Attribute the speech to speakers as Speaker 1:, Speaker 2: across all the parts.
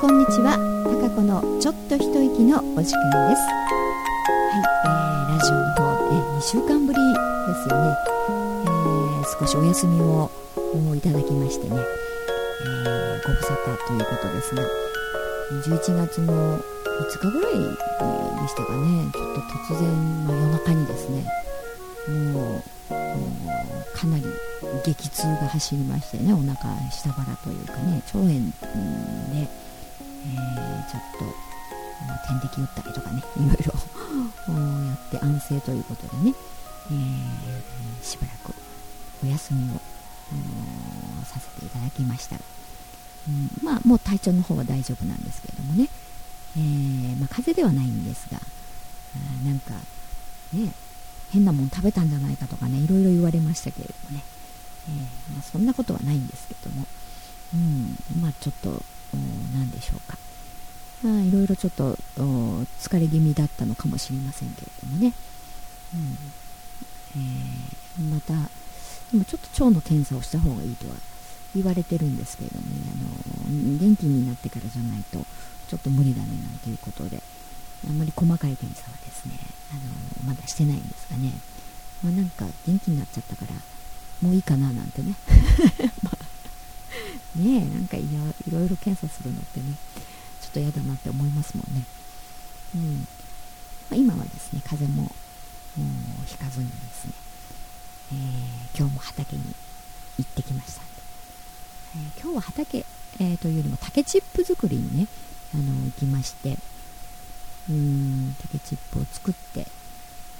Speaker 1: こんにちは。たかこのちょっと一息のお時間です。はい、えー、ラジオの方、え2週間ぶりですよね、えー、少しお休みをいただきましてね、えー、ご無沙汰ということですが。11月の5日ぐらいでしたかね。ちょっと突然、まあ、夜中にですね。もうかなり激痛が走りましてね。お腹下腹というかね腸炎で、えー、ちょっと点滴打ったりとかね いろいろやって安静ということでね、えー、しばらくお休みをさせていただきました、うん、まあもう体調の方は大丈夫なんですけれどもね、えー、まあ、風邪ではないんですがなんかね変なもん食べたんじゃないかとかねいろいろ言われましたけれどもね、えー、まあ、そんなことはないんですけども、うん、まあちょっと何でしょうか。まあいろいろちょっと疲れ気味だったのかもしれませんけれどもね、うん。えー、またでもちょっと腸の検査をした方がいいとは言われてるんですけれどもね。あの元気になってからじゃないとちょっと無理だねなんていうことで。あんまり細かい検査はですね、あのまだしてないんですがね、まあ、なんか元気になっちゃったから、もういいかななんてね。まあ、ね、なんかいろいろ検査するのってね、ちょっと嫌だなって思いますもんね。うん。まあ、今はですね、風邪もひかずにですね、えー、今日も畑に行ってきましたんで、えー、今日は畑、えー、というよりも竹チップ作りにね、あの行きまして、うん竹チップを作って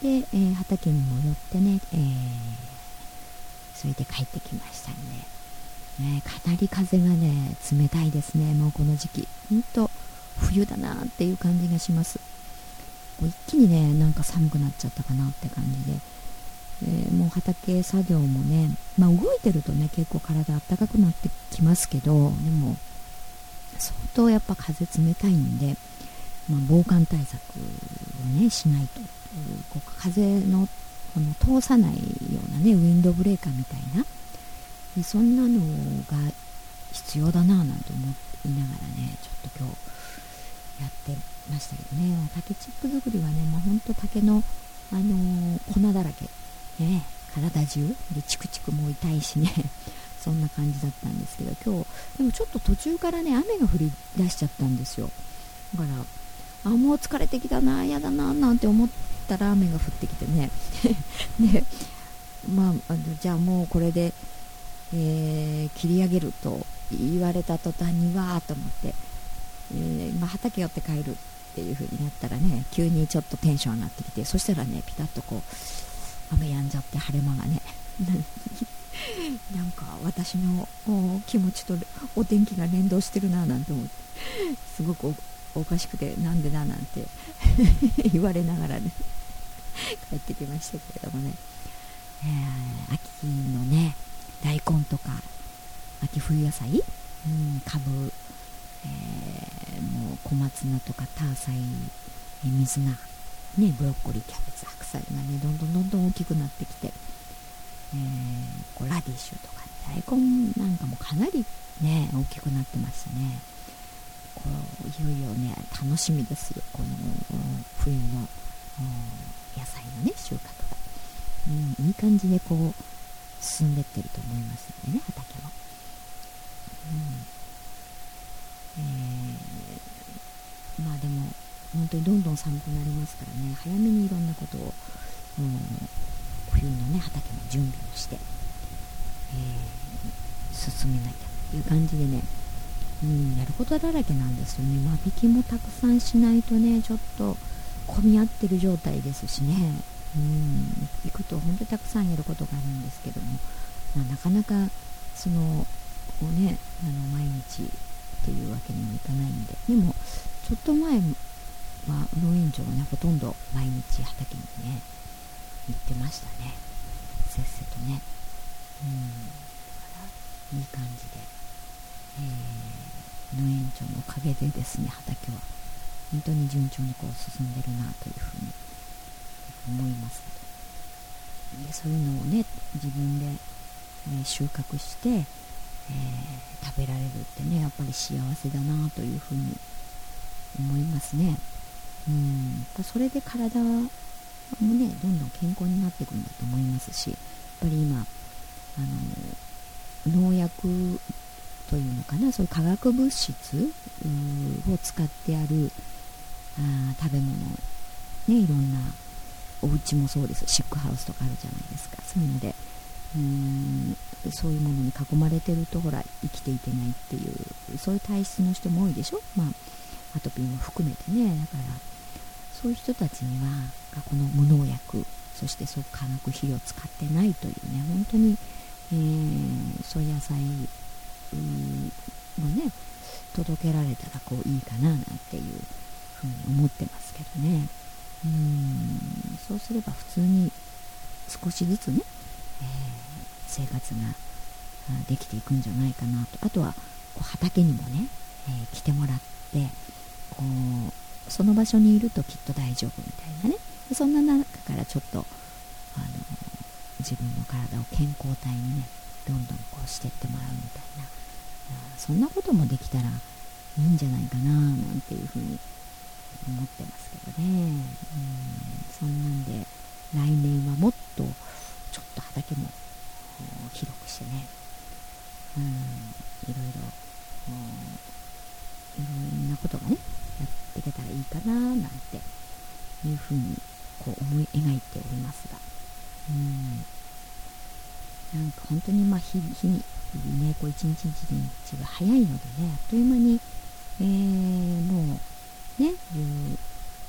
Speaker 1: で、えー、畑にも寄ってね、えー、それで帰ってきましたんで、ね、かなり風がね冷たいですね。もうこの時期。ほんと冬だなっていう感じがします。こう一気にねなんか寒くなっちゃったかなって感じで、えー、もう畑作業もねまあ動いてるとね結構体あったかくなってきますけどでも相当やっぱ風冷たいんでまあ、防寒対策をねしないと。こう風のこの通さないようなねウィンドブレーカーみたいなそんなのが必要だなぁなんて思いながらねちょっと今日やってましたけどね。竹チップ作りはね、まあ、ほんと竹の、あのー、粉だらけ、ね、体中。でチクチクも痛いしね。そんな感じだったんですけど今日。でもちょっと途中からね雨が降り出しちゃったんですよ。だからあもう疲れてきたな嫌だななんて思ったら雨が降ってきてね。でまあじゃあもうこれで、えー、切り上げると言われた途端にわーと思って、えー、まあ、畑寄って帰るっていう風になったらね急にちょっとテンション上がってきてそしたらねピタッとこう雨止んじゃって晴れ間がね なんか私の気持ちとお天気が連動してるななんて思ってすごくおかしくてなんでだなんて 言われながらね帰ってきましたけれどもね、えー、秋のね大根とか秋冬野菜、うん、かぶ、えー、もう小松菜とかターサイ、え、水菜。ね、ブロッコリーキャベツ。白菜がねどんどんどんどん大きくなってきて、えー、こうラディッシュとか、ね、大根なんかもかなりね大きくなってましたね。こういよいよね楽しみですよ。この冬の野菜のね収穫が、うん、いい感じでこう進んでってると思いますのでね畑も、うん。えー、まあでも本当にどんどん寒くなりますからね早めにいろんなことを、うん、冬のね畑の準備をして、えー、進めなきゃという感じでねうん、やることだらけなんですよね。間引きもたくさんしないとねちょっと混み合ってる状態ですしね、うん、行くと本当にたくさんやることがあるんですけども、まあ、なかなかそのねあの毎日っていうわけにもいかないんで。でもちょっと前は農園長はねほとんど毎日畑にね行ってましたね。せっせとね。うん。いい感じで。えー、農園長のおかげでですね畑は本当に順調にこう進んでるなというふうに思います。でそういうのをね自分で、え、収穫して、えー、食べられるってねやっぱり幸せだなというふうに思いますね。うん。それで体もねどんどん健康になっていくんだと思いますしやっぱり今あの農薬というのかなそういう化学物質を使ってあるあ食べ物ねいろんなお家もそうです。シックハウスとかあるじゃないですか。そういうのでうーんそういうものに囲まれてるとほら生きていけないっていうそういう体質の人も多いでしょ？まあアトピーも含めてね。だからそういう人たちにはこの無農薬そしてそう化学肥料を使ってないというね本当に、えー、そういう野菜をね届けられたらこういいかななんていうふうに思ってますけどね。うん。そうすれば普通に少しずつね、えー、生活ができていくんじゃないかなと。あとはこう畑にもね、えー、来てもらってこうその場所にいるときっと大丈夫みたいなね。そんな中からちょっとあの自分の体を健康体にねどんどんこうしていってもらうみたいな。そんなこともできたらいいんじゃないかななんていうふうに思ってますけどね。うん。そんなんで来年はもっとちょっと畑も広くしてね。うん。いろいろいろんなことがねやっていけたらいいかななんていうふうにこう思い描いておりますが。うん。なんか本当にまあ日日にねこう一日一日が早いのでねあっという間に、えー、もうね。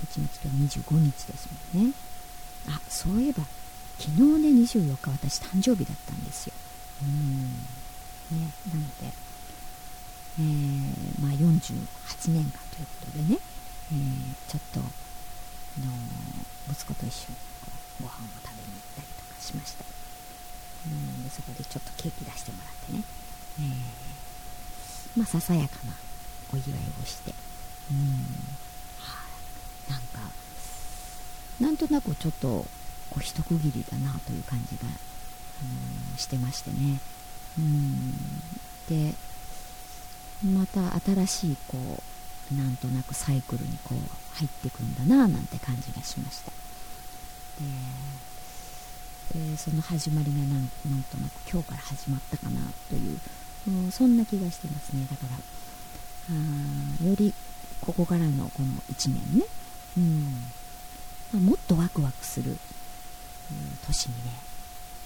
Speaker 1: 11日と25日ですもんね。あそういえば昨日ね24日私誕生日だったんですよ。うん。ねなので、えー、まあ、48年間ということでね、えー、ちょっとあの息子と一緒にこうご飯を食べに行ったりとかしました。うん。そこでちょっとケーキ出してもらってね、えー、まあささやかなお祝いをして。うん。はあ、なんかなんとなくちょっとこう一区切りだなという感じが、あのー、してましてね。うん。でまた新しいこうなんとなくサイクルにこう入っていくんだななんて感じがしました。でえー、その始まりがなんなんとなく今日から始まったかなという、うん、そんな気がしてますね。だからあよりここからのこの1年ね、うん。まあ、もっとワクワクする、うん、年にね、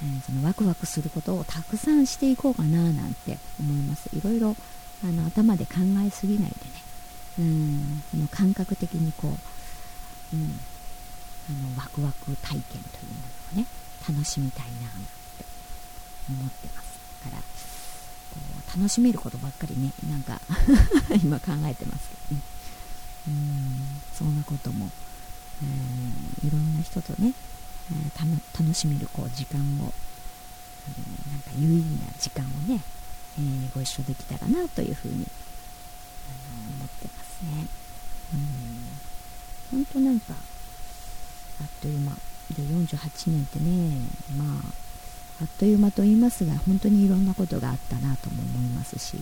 Speaker 1: えー、そのワクワクすることをたくさんしていこうかななんて思います。いろいろあの頭で考えすぎないでね、うん、その感覚的にこう、うん、あのワクワク体験というものをね楽しみたいなって思ってますから。こう楽しめることばっかりねなんか 今考えてますけどね。うんそんなことも、えー、いろんな人とね、えー、楽しめるこう時間を、えー、なんか有意義な時間をね、えー、ご一緒できたらなというふうに、あの思ってますね。うん。本当なんかあっという間。で48年ってねまああっという間と言いますが本当にいろんなことがあったなとも思いますし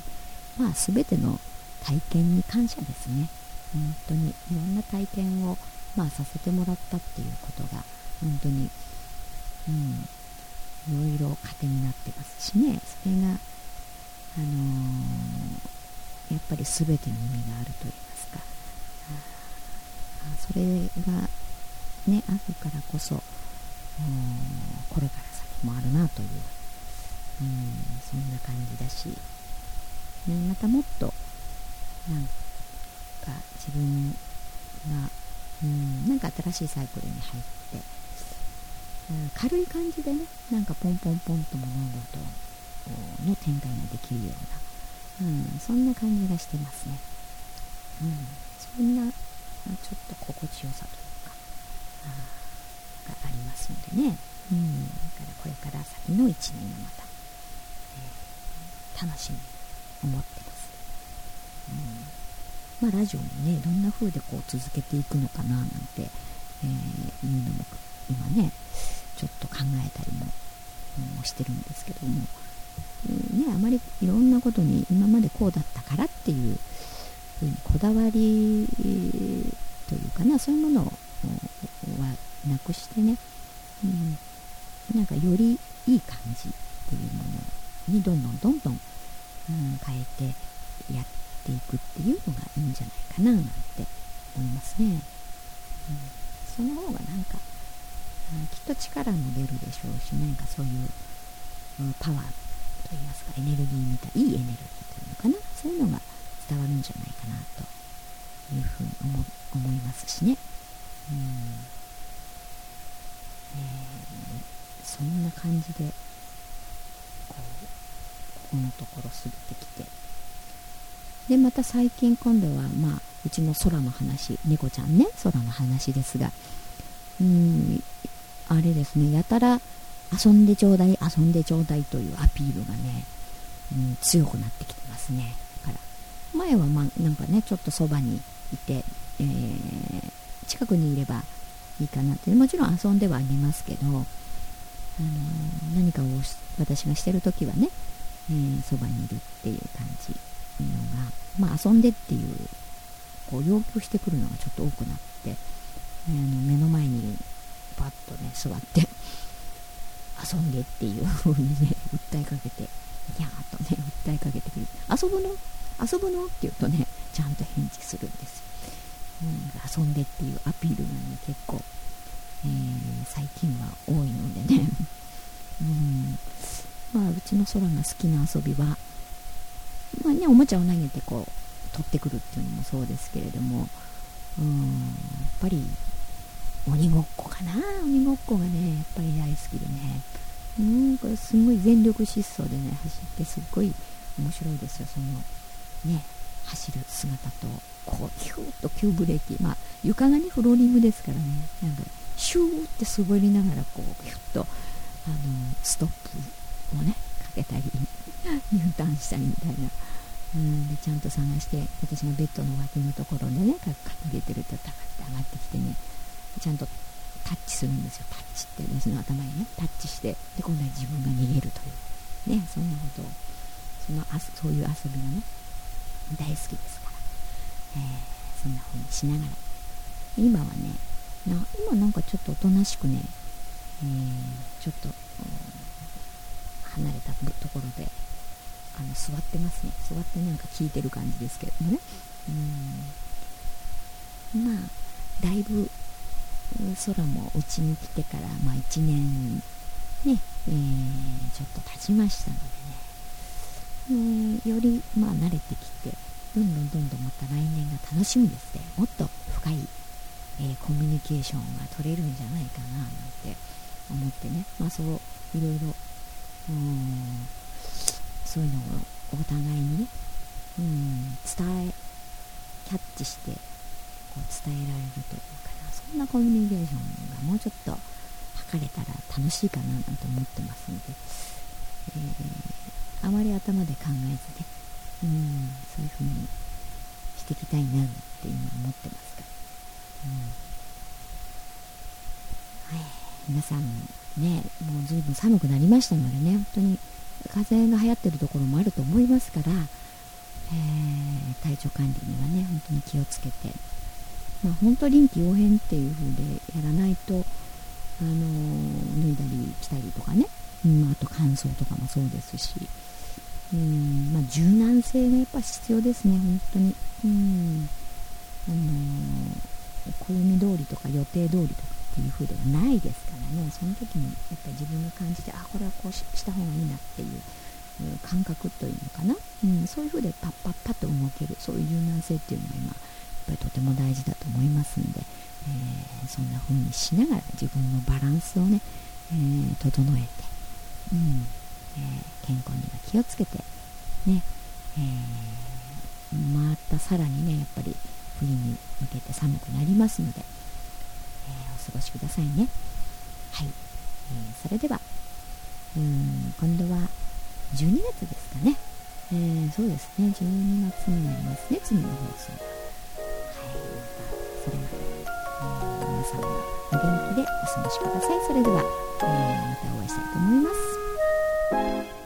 Speaker 1: まあ全ての体験に感謝ですね。本当にいろんな体験を、まあ、させてもらったっていうことが本当にうんいろいろ糧になってますしね。それがあのー、やっぱり全てに意味があると言いますか。あそれがね、あるからこそ、これから先もあるなという、うん、そんな感じだし、ね、またもっと、なんか自分が、うん、なんか新しいサイクルに入って、うん、軽い感じでね、なんかポンポンポンと物事の展開ができるような、うん、そんな感じがしてますね。うん、そんな、ちょっと心地よさというかがありますのでね、うん、だからこれから先の1年がまた、えー、楽しみに思ってます、うん、まあラジオもねどんな風でこう続けていくのかななんて、えー、いうのも今ねちょっと考えたりも、うん、してるんですけども、うんね、あまりいろんなことに今までこうだったからっていうふうにこだわりというかなそういうものはなくしてね、うん、なんかよりいい感じっていうものにどんどんどんどん、うん、変えてやってていくっていうのがいいんじゃないかななんて思いますね。うん、その方がなんか、うん、きっと力も出るでしょうし何かそういう、パワーといいますかエネルギーみたいいいエネルギーというのかな。そういうのが伝わるんじゃないかなというふうに思思いますしね。うん。え。ー、そんな感じでこうここのところ過ぎてきて。でまた最近今度はまあうちの空の話猫ちゃんね空の話ですがうんあれですねやたら遊んでちょうだい遊んでちょうだいというアピールがね、うん、強くなってきてますね。だから前はまあなんかねちょっとそばにいて、えー、近くにいればいいかなってもちろん遊んではあげますけど、あのー、何かを私がしてる時はねえそば、にいるっていう感じ。のが、まあ、遊んでっていうこう要求してくるのがちょっと多くなって、えー、の目の前にパッとね座って遊んでっていう風にね訴えかけてにゃーっとね訴えかけてくる。遊ぶの？遊ぶの？って言うとねちゃんと返事するんです、うん、遊んでっていうアピールがね結構、えー、最近は多いのでね、うん、まあうちの空が好きな遊びはまあねおもちゃを投げてこう取ってくるっていうのもそうですけれども。うんやっぱり鬼ごっこかな。鬼ごっこがねやっぱり大好きでね。うんこれすごい全力疾走でね走ってすっごい面白いですよ。そのね走る姿とこうヒューッと急ブレーキ。まあ床がねフローリングですからね。なんかシューって滑りながらこうヒュッとあのストップをねけたり U ターンしたりみたいな。うんでちゃんと探して私がベッドの脇のところでねか入れてるとたって上がってきてねちゃんとタッチするんですよ。タッチって私の頭にねタッチしてで今度は自分が逃げるという。ねそんなことをそのあそういう遊びがね大好きですから、えー、そんな風にしながら。今はねな今なんかちょっとおとなしくね、えー、ちょっと離れたところであの座ってますね。座ってなんか聞いてる感じですけどもね。うん。まあだいぶ空もうちに来てから、まあ、1年ね、えー、ちょっと経ちましたのでね、えー、より、まあ、慣れてきてどんどんどんどんまた来年が楽しみですねもっと深い、えー、コミュニケーションが取れるんじゃないかななんて思ってね、まあ、そういろいろうん。そういうのをお互いにね、うん、伝えキャッチしてこう伝えられるというかな。そんなコミュニケーションがもうちょっと図れたら楽しいかななんて思ってますので、えー、あまり頭で考えずね、うん、そういう風にしていきたいなって今思ってますから、うん。はい、皆さんねもう随分寒くなりましたのでね本当に風邪が流行ってるところもあると思いますから、えー、体調管理にはね本当に気をつけて、まあ、本当臨機応変っていう風でやらないと、あのー、脱いだり着たりとかね、うん、あと乾燥とかもそうですし、うんまあ、柔軟性がやっぱ必要ですね本当に、うんあのー、暦通りとか予定通りとかっていう風ではないですからね。その時にやっぱ自分が感じてあこれはこうした方がいいなっていう感覚というのかな、うん、そういう風でパッパッパッと動けるそういう柔軟性っていうのが今やっぱりとても大事だと思いますんで、えー、そんな風にしながら自分のバランスをね、えー、整えて、うんえー、健康には気をつけてね、えーまたさらにねやっぱり冬に向けて寒くなりますので、お過ごしくださいね。はい、えー、それではうん今度は12月ですかね、えー、そうですね。12月になりますね次の放送ははい。またそれまで、えー、皆さんもお元気でお過ごしください。それでは、えー、またお会いしたいと思います。